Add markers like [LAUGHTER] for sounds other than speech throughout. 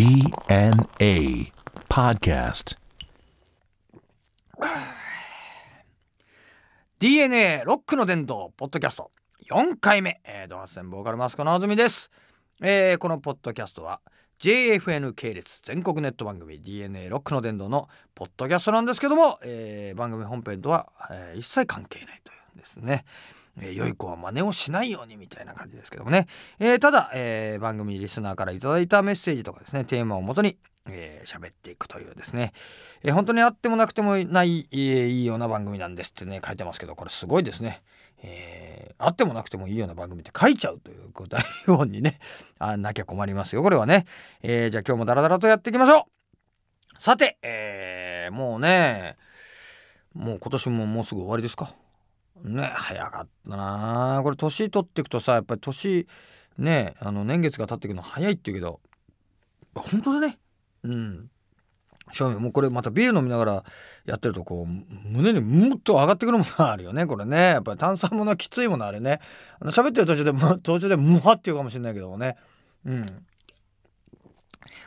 DNA Podcast. DNA ロックの伝道ポッドキャスト。4回目、えー、ドハッセンボーカルマスコのあずみです、えーこのポッドキャストは JFN 系列全国ネット番組 DNA ロックの伝道のポッドキャストなんですけども、えー番組本編とは、えー一切関係ないというんですね。えー良い子は真似をしないようにみたいな感じですけどもね、えーただ、えー番組リスナーからいただいたメッセージとかですねテーマをもとにえー喋っていくというですね、えー本当にあってもなくてもない、えーいいような番組なんですってね書いてますけどこれすごいですね、えーあってもなくてもいいような番組って書いちゃうという答えようにね [LAUGHS] あなきゃ困りますよこれはね、えーじゃあ今日もダラダラとやっていきましょう。さて、えーもうねもう今年ももうすぐ終わりですか。ね早かったなこれ年取っていくとさやっぱり年ねあの年月が経っていくの早いって言うけど本当だね。うん。正味もうこれまたビール飲みながらやってるとこう胸にもっと上がってくるものがあるよねこれね。やっぱり炭酸ものはきついものあれね。あの喋ってる途中でも途中でムワっていうかもしれないけどもね。うん。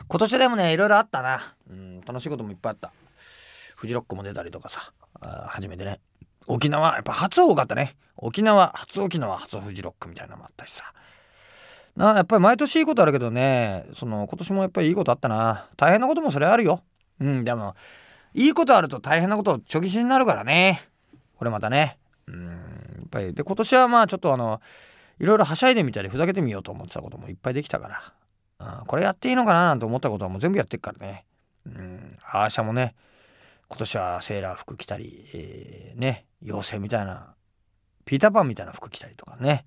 今年でもねいろいろあったな、うん、楽しいこともいっぱいあった。フジロックも出たりとかさ。初めてね。沖縄やっぱ初多かったね。沖縄初沖縄初フジロックみたいなのもあったしさ。なやっぱり毎年いいことあるけどね。その今年もやっぱりいいことあったな。大変なこともそれあるよ。うんでもいいことあると大変なことちょぎしになるからね。これまたね。うんやっぱり。で今年はまあちょっとあのいろいろはしゃいでみたりふざけてみようと思ってたこともいっぱいできたから、うん、これやっていいのかななんて思ったことはもう全部やってっからね。うんアーシャもね。今年はセーラー服着たり、えーね妖精みたいなピーターパンみたいな服着たりとかね。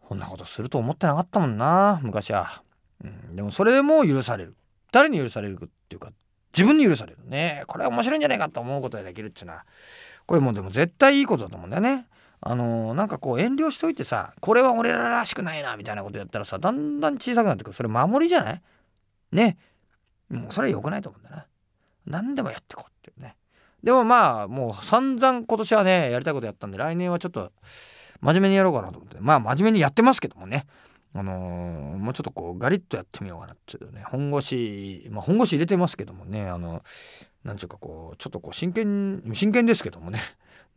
こんなことすると思ってなかったもんな昔は、うん、でもそれも許される。誰に許されるっていうか自分に許されるね。これは面白いんじゃないかと思うことができるっていうのは。これもうでも絶対いいことだと思うんだよね。あのーなんかこう遠慮しといてさこれは俺ららしくないなみたいなことやったらさだんだん小さくなってくる。それ守りじゃない？ね。もうそれは良くないと思うんだな。何でもやってこうっていうね。でもまあもう散々今年はねやりたいことやったんで来年はちょっと真面目にやろうかなと思って。まあ真面目にやってますけどもね。あのーもうちょっとこうガリッとやってみようかなっていうね。本腰まあ本腰入れてますけどもね。あのなんちゅうかこうちょっとこう真剣真剣ですけどもね。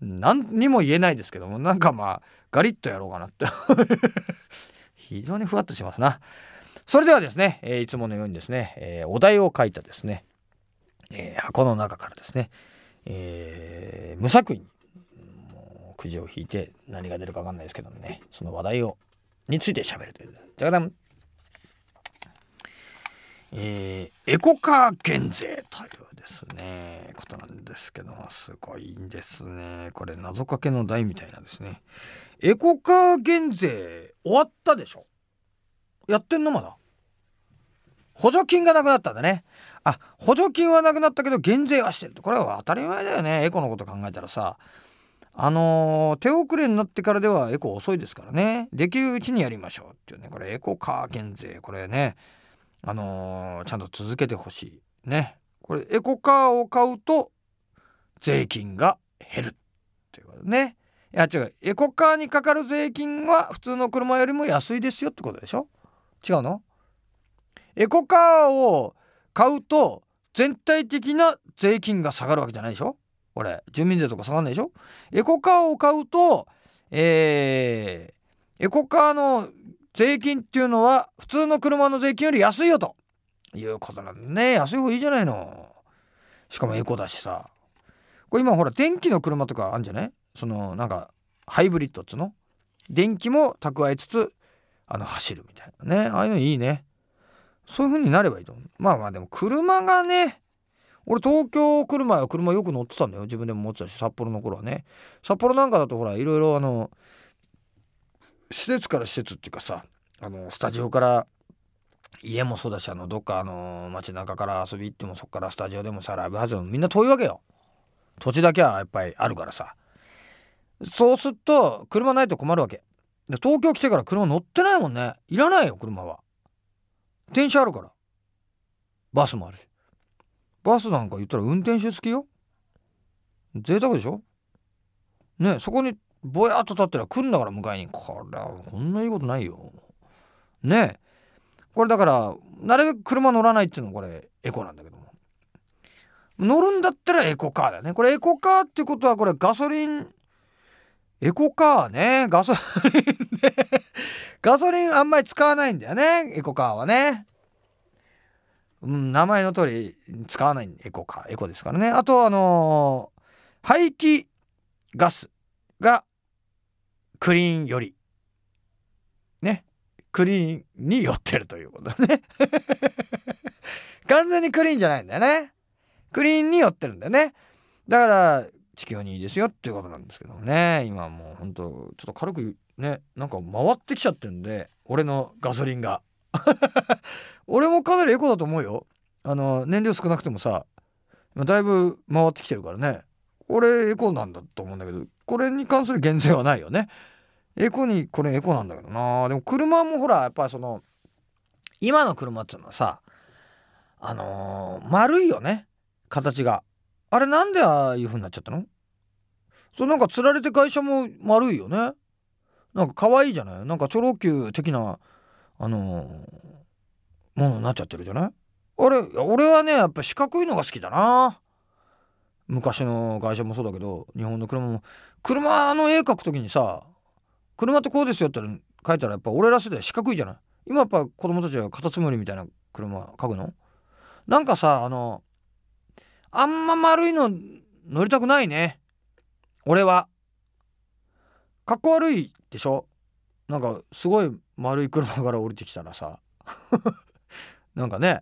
何にも言えないですけども。なんかまあガリッとやろうかなって。[LAUGHS] 非常にふわっとしますな。それではですね、えいつものようにですね、えお題を書いたですね、えー箱の中からですね、えー無作為にくじを引いて何が出るか分かんないですけどもねその話題をについて喋るという。じゃがだん。えーエコカー減税というですねことなんですけどもすごいんですね。これ謎かけの題みたいなんですね。エコカー減税終わったでしょ？やってんのまだ？補助金がなくなったんだね。あ補助金はなくなったけど減税はしてると。これは当たり前だよね。エコのこと考えたらさ。あのー手遅れになってからではエコ遅いですからね。できるうちにやりましょうっていうね。これエコカー減税。これね。あのーちゃんと続けてほしいね。これエコカーを買うと税金が減るっていうことね。いや違う。エコカーにかかる税金は普通の車よりも安いですよってことでしょ？違うの？エコカーを買うと全体的な税金が下がるわけじゃないでしょ？これ住民税とか下がんないでしょ？エコカーを買うとえー、エコカーの税金っていうのは普通の車の税金より安いよということなんでね。安い方いいじゃないの。しかもエコだしさ。これ今ほら電気の車とかあるんじゃない？そのなんかハイブリッドっつうの？電気も蓄えつつあの走るみたいなね。ああいうのいいね。そういう風になればいいと思う。まあまあでも車がね俺東京来る前は車よく乗ってたんだよ。自分でも持ってたし札幌の頃はね。札幌なんかだとほらいろいろあの施設から施設っていうかさあのスタジオから家もそうだしあのどっかあの街中から遊び行ってもそっからスタジオでもさライブハウスもみんな遠いわけよ。土地だけはやっぱりあるからさ。そうすると車ないと困るわけ。で東京来てから車乗ってないもんね。いらないよ車は。電車あるから。バスもあるし。バスなんか言ったら運転手付きよ。贅沢でしょ。ねそこにぼやっと立ってりゃ来んだから迎えに。これはこんないいことないよ。ねここれだからなるべく車乗らないっていうのこれエコなんだけども。乗るんだったらエコカーだよね。これエコカーってことはこれガソリンエコカーね。ガソリンね。ガソリンあんまり使わないんだよね。エコカーはね。うん、名前の通り使わないエコかエコですからね。あとあのー、排気ガスがクリーンより。ね。クリーンに寄ってるということね。[LAUGHS] 完全にクリーンじゃないんだよね。クリーンに寄ってるんだよね。だから地球にいいですよっていうことなんですけどもね今もうほんとちょっと軽くねなんか回ってきちゃってるんで俺のガソリンが俺もかなりエコだと思うよあの燃料少なくてもさだいぶ回ってきてるからね俺エコなんだと思うんだけどこれに関する減税はないよねエコにこれエコなんだけどなでも車もほらやっぱりその今の車っていうのはさあのー、丸いよね形があれなんでああいう風になっちゃったの？そうなんかつられて会社も丸いよね。なんか可愛いじゃない？なんかチョロ Q 的なあのー、ものになっちゃってるじゃない？あれ俺はねやっぱ四角いのが好きだな。昔の会社もそうだけど日本の車も。車の絵描く時にさ車ってこうですよって書いたらやっぱ俺ら世代四角いじゃない？今やっぱ子供たちはカタツムリみたいな車描くの？なんかさあのあんま丸いの乗りたくないね。俺は。かっこ悪いでしょ？なんかすごい丸い車から降りてきたらさ。[LAUGHS] なんかね。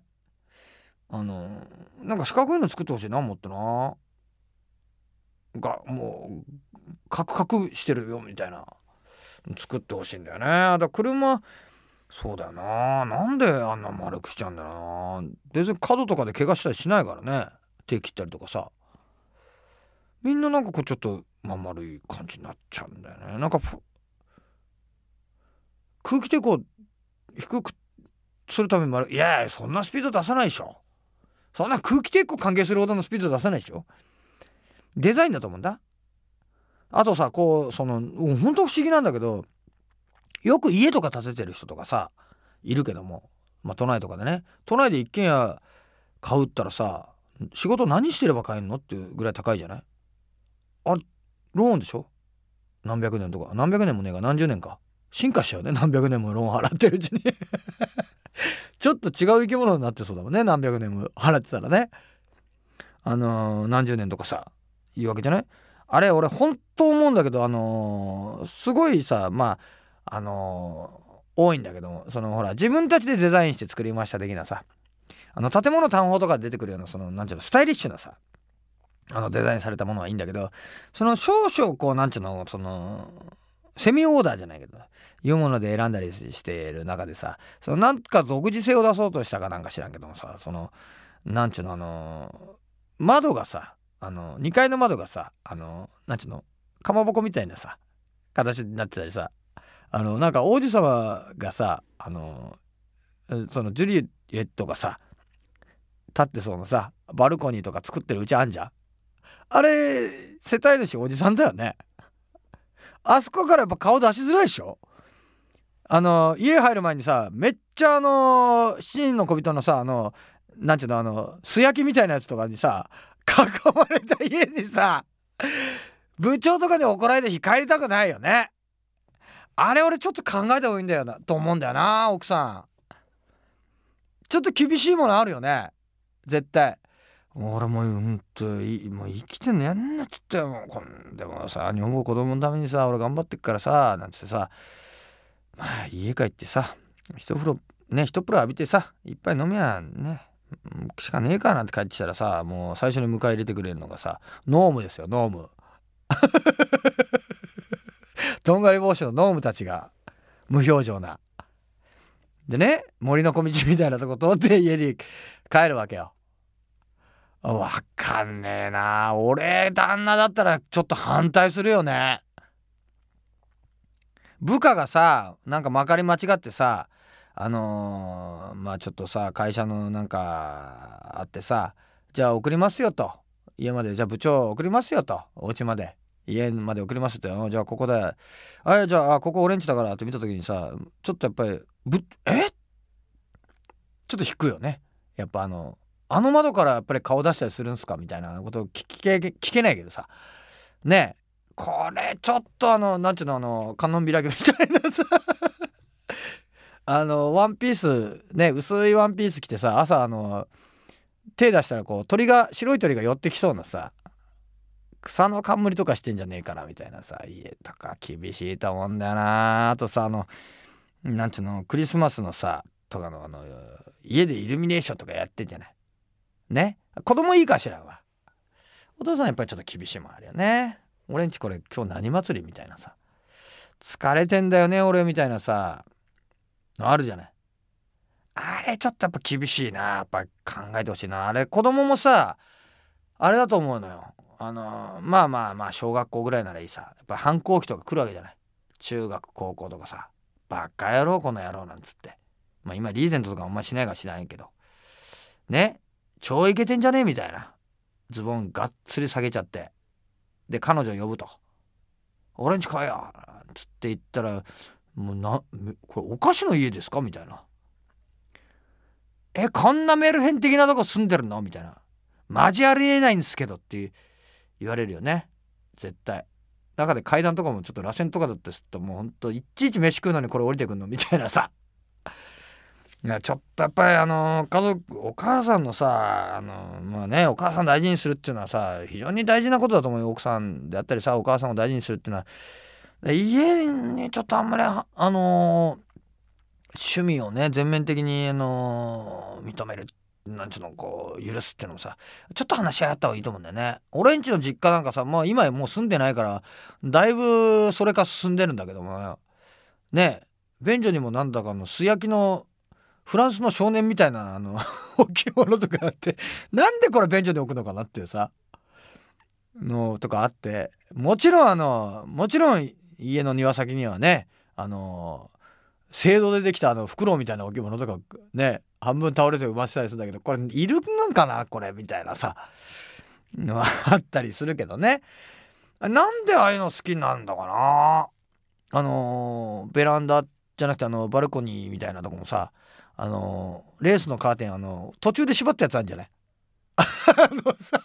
あのなんか四角いの作ってほしいな思ってな。がもうカクカクしてるよみたいな。作ってほしいんだよね。だから車そうだよな。なんであんな丸くしちゃうんだよな。別に角とかで怪我したりしないからね。手切ったりとかさ。みんななんかこうちょっとまあ丸い感じになっちゃうんだよね。なんか空気抵抗低くするために丸いやいやそんなスピード出さないでしょ。そんな空気抵抗関係するほどのスピード出さないでしょ。デザインだと思うんだ。あとさこうその本当不思議なんだけどよく家とか建ててる人とかさいるけどもまあ都内とかでね。都内で一軒家買うったらさ仕事何してれば買えんのっていうぐらい高いじゃない？あれローンでしょ？何百年とか。何百年もねえが何十年か。進化しちゃうね。何百年もローン払ってるうちに。[LAUGHS] ちょっと違う生き物になってそうだもんね。何百年も払ってたらね。あのー、何十年とかさ。言うわけじゃない？あれ俺本当思うんだけどあのー、すごいさまああのー、多いんだけども。そのほら自分たちでデザインして作りました的なさ。あの建物単法とか出てくるようなそのなんちゅうのスタイリッシュなさあのデザインされたものはいいんだけどその少々こうなんちゅうのそのセミオーダーじゃないけどいうもので選んだりしてる中でさそのなんか独自性を出そうとしたかなんか知らんけどもさそのなんちゅうのあの窓がさあの2階の窓がさあのなんちゅうのかまぼこみたいなさ形になってたりさあのなんか王子様がさあのそのジュリエットがさ立ってそうなさバルコニーとか作ってるうちあんじゃん。あれ世帯主おじさんだよね。あそこからやっぱ顔出しづらいでしょ。あの家入る前にさめっちゃあの七人の小人のさあのなんちゅうのあの素焼きみたいなやつとかにさ囲まれた家にさ部長とかに怒られた日帰りたくないよね。あれ俺ちょっと考えた方がいいんだよなと思うんだよな奥さん。ちょっと厳しいものあるよね。絶対。俺もうほんともう生きてんのやんなっつってもうこんでもさ日本語子供のためにさ俺頑張ってっからさなんつってさまあ家帰ってさ一風呂ね一風呂浴びてさ一杯飲みゃねしかねえかなんて帰ってきたらさもう最初に迎え入れてくれるのがさノームですよノームとんがり帽子のノームたちが無表情な。でね森の小道みたいなとこ通って家に帰るわけよ。わかんねえな。俺旦那だったらちょっと反対するよね。部下がさなんかまかり間違ってさあのー、まあちょっとさ会社のなんかあってさじゃあ送りますよと。家までじゃあ部長送りますよと。お家まで。家まで送りますってじゃあここで。あじゃあここオレンジだから。って見た時にさちょっとやっぱりぶえ？ちょっと引くよね。やっぱあのあの窓からやっぱり顔出したりするんすかみたいなことを聞け聞けないけどさ。ねえ。これちょっとあのなんちゅうのあの観音開きみたいなさ。[LAUGHS] あのワンピースね薄いワンピース着てさ朝あの手出したらこう鳥が白い鳥が寄ってきそうなさ。草の冠とかしてんじゃねえかなみたいなさ家とか厳しいと思うんだよなあとさあのなんちゅうのクリスマスのさとかのあの家でイルミネーションとかやってんじゃない。ね。子供いいかしらは。お父さんやっぱりちょっと厳しいもんあるよね。俺んちこれ今日何祭りみたいなさ。疲れてんだよね俺みたいなさ。あるじゃない。あれちょっとやっぱ厳しいな。やっぱ考えてほしいな。あれ子供もさあれだと思うのよ。あのまあまあまあ小学校ぐらいならいいさ。やっぱ反抗期とか来るわけじゃない。中学高校とかさ。バカ野郎この野郎なんつって。まあ今リーゼントとかあんましないかしないけど。ね。超イケてんじゃね？えみたいな。ズボンがっつり下げちゃって。で彼女呼ぶと「俺んち来いよ」つって言ったら「もうなこれお菓子の家ですか?」みたいな「えこんなメルヘン的なとこ住んでるの?」みたいな「マジありえないんですけど」って言われるよね。絶対。中で階段とかもちょっと螺旋とかだってすっともうほんといちいち飯食うのにこれ降りてくんの？みたいなさ。いやちょっとやっぱりあの家族お母さんのさあのまあねお母さん大事にするっていうのはさ非常に大事なことだと思うよ。奥さんであったりさお母さんを大事にするっていうのは。家にちょっとあんまりあの趣味をね全面的にあの認めるなんちゅうのこう許すっていうのもさちょっと話し合った方がいいと思うんだよね。俺んちの実家なんかさまあ今もう住んでないからだいぶそれか進んでるんだけども。ね便所にもなんだかの素焼きのフランスの少年みたいなあの [LAUGHS] 置物とかあってなんでこれ便所に置くのかなっていうさのとかあってもちろんあのもちろん家の庭先にはねあの青銅でできたあのフクロウみたいな置物とかね半分倒れて埋ませたりするんだけどこれいるんかなこれみたいなさのあったりするけどね。なんでああいうの好きなんだかな。あのベランダじゃなくてあのバルコニーみたいなとこもさあのレースのカーテンあの途中で縛ったやつあるんじゃない？[LAUGHS] あのさ。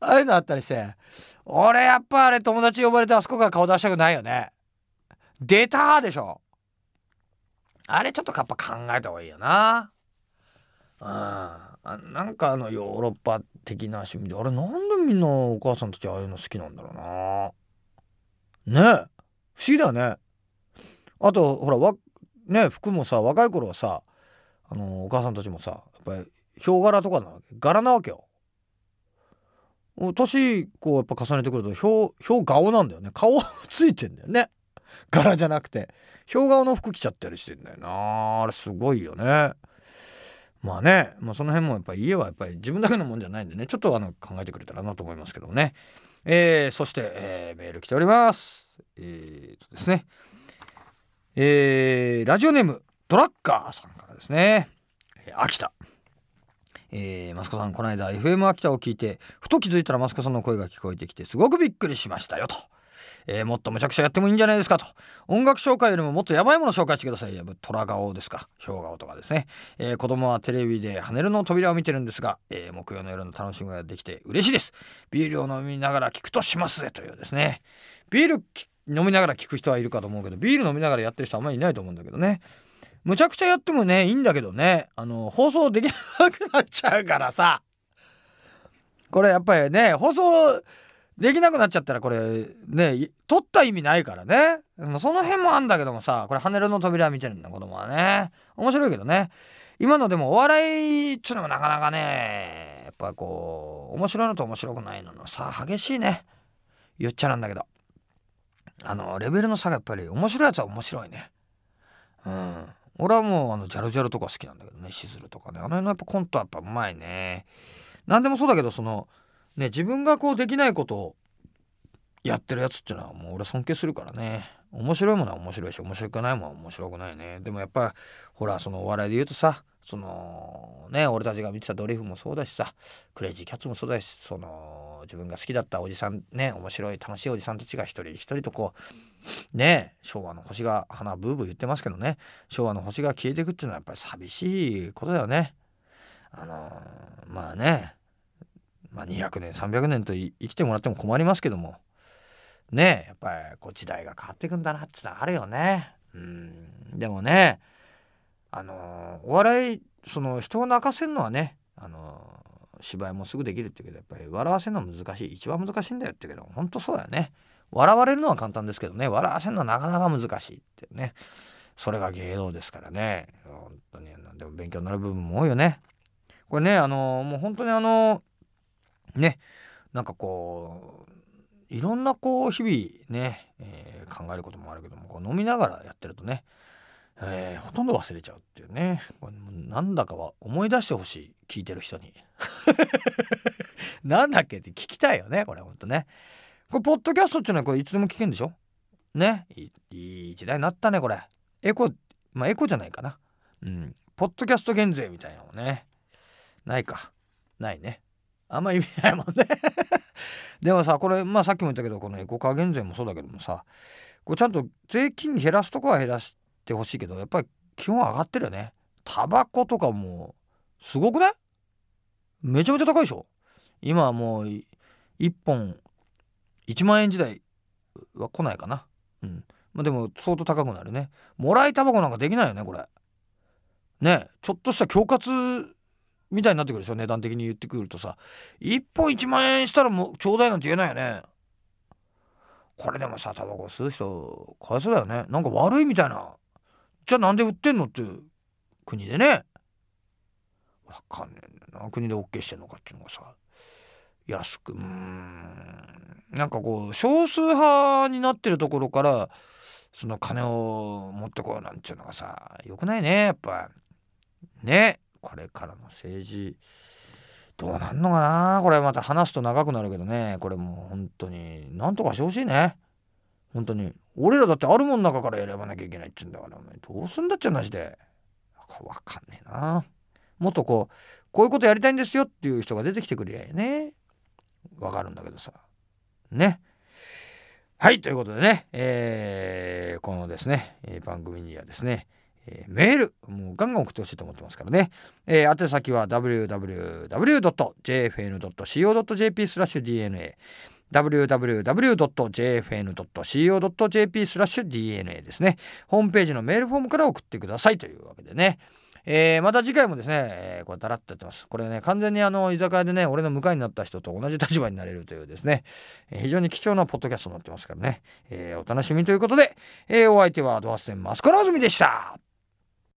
ああいうのあったりして俺やっぱあれ友達呼ばれてあそこから顔出したくないよね。出たでしょ。あれちょっとやっぱ考えた方がいいよな。あなんかあのヨーロッパ的な趣味であれなんでみんなお母さんたちああいうの好きなんだろうな。ね。え不思議だよね。あとほらね服もさ若い頃はさあのお母さんたちもさやっぱりヒョウ柄とかなわけ？柄なわけよ。年こうやっぱ重ねてくるとヒョウヒョウ顔なんだよね。顔ついてんだよね。[LAUGHS] 柄じゃなくて。ヒョウ顔の服着ちゃったりしてんだよな。あれすごいよね。まあね、まあ、その辺もやっぱり家はやっぱり自分だけのもんじゃないんでね。ちょっとあの考えてくれたらなと思いますけどもね。えー、そして、えー、メール来ております。えー、とですね。えー、ラジオネームドラッカーさんからですね、え、秋田。えー、マスコさんこの間 FM 秋田を聞いてふと気づいたらマスコさんの声が聞こえてきてすごくびっくりしましたよと。えー、もっとむちゃくちゃやってもいいんじゃないですかと。音楽紹介よりももっとやばいもの紹介してください。や虎顔ですか。ヒョウ顔とかですね、えー、子供はテレビで跳ねるの扉を見てるんですが、えー、木曜の夜の楽しみができて嬉しいです。ビールを飲みながら聞くとしますぜというですね。ビール飲みながら聞く人はいるかと思うけどビール飲みながらやってる人あんまりいないと思うんだけどね。むちゃくちゃやってもねいいんだけどね。あの放送できなくなっちゃうからさ。これやっぱりね放送できなくなっちゃったらこれね取った意味ないからね。その辺もあんだけどもさこれ「跳ねるの扉」見てるんだ子供はね。面白いけどね。今のでもお笑いっちゅうのもなかなかねやっぱこう面白いのと面白くないののさ激しいね。言っちゃなんだけど。あのレベルの差がやっぱり面白いやつは面白いね。うん。俺はもうあのジャルジャルとか好きなんだけどねしずるとかね。あの辺のやっぱコントはやっぱうまいね。何でもそうだけどそのね自分がこうできないことをやってるやつっていうのはもう俺尊敬するからね。面白いものは面白いし面白くないものは面白くないね。でもやっぱほらそのお笑いで言うとさそのね俺たちが見てたドリフもそうだしさクレイジーキャッツもそうだしその自分が好きだったおじさんね面白い楽しいおじさんたちが一人一人とこうね昭和の星が花ブーブー言ってますけどね昭和の星が消えていくっていうのはやっぱり寂しいことだよね。あのまあね、まあ、200年300年と生きてもらっても困りますけどもねやっぱりこう時代が変わっていくんだなってのはあるよね。うんでもねあのお笑いその人を泣かせるのはねあの芝居もすぐできるって言うけどやっぱり笑わせるのは難しい。一番難しいんだよって言うけど本当そうだよね。笑われるのは簡単ですけどね。笑わせるのはなかなか難しいってね。それが芸能ですからね。本当に。でも勉強になる部分も多いよね。これねあのもう本当にあのねなんかこういろんなこう日々ね、えー、考えることもあるけどもこう飲みながらやってるとねえー、ほとんど忘れちゃうっていうね。なんだかは思い出してほしい。聞いてる人に。[LAUGHS] なんだっけって聞きたいよねこれほんとね。これポッドキャストっていうのはこれいつでも聞けんでしょ？ね？いい時代になったねこれ。エコまあエコじゃないかな。うん。ポッドキャスト減税みたいなのね。ないか。ないね。あんま意味ないもんね。[LAUGHS] でもさこれまあさっきも言ったけどこのエコカー減税もそうだけどもさこれちゃんと税金減らすとこは減らしてほしいけどやっぱり基本上がってるよね。タバコとかもすごくない？めちゃめちゃ高いでしょ？今はもう1本1万円時代は来ないかな。うん。まあでも相当高くなるね。もらいタバコなんかできないよねこれ。ねちょっとした恐喝みたいになってくるでしょ値段的に言ってくるとさ。1本1万円したらもうちょうだいなんて言えないよね。これでもさタバコ吸う人かわいそうだよね。なんか悪いみたいなじゃあなんで売ってんのって国でね。わかんねえんだな。国で OK してんのかっていうのがさ。安くうん。なんかこう少数派になってるところからその金を持ってこようなんていうのがさよくないねやっぱ。ね。これからの政治どうなんのかな。これまた話すと長くなるけどね。これもう本当になんとかしてほしいね。本当に俺らだってあるもん中から選ばなきゃいけないっつうんだからお前どうすんだっちゃなしで。わかんねえな。もっとこうこういうことやりたいんですよっていう人が出てきてくれやね。わかるんだけどさ。ね。はいということでね、えー、このですね、え、番組にはですねえ、メールもうガンガン送ってほしいと思ってますからね、えー、宛先は www.jfn.co.jp スラッシュ DNA www.jfn.co.jp スラッシュ DNA ですね。ホームページのメールフォームから送ってくださいというわけでね。えー、また次回もですね、えー、これだらっとやってます。これね、完全にあの、居酒屋でね、俺の向かいになった人と同じ立場になれるというですね、えー、非常に貴重なポッドキャストになってますからね、えー、お楽しみということで、えー、お相手はドアステンマスコラズミでした。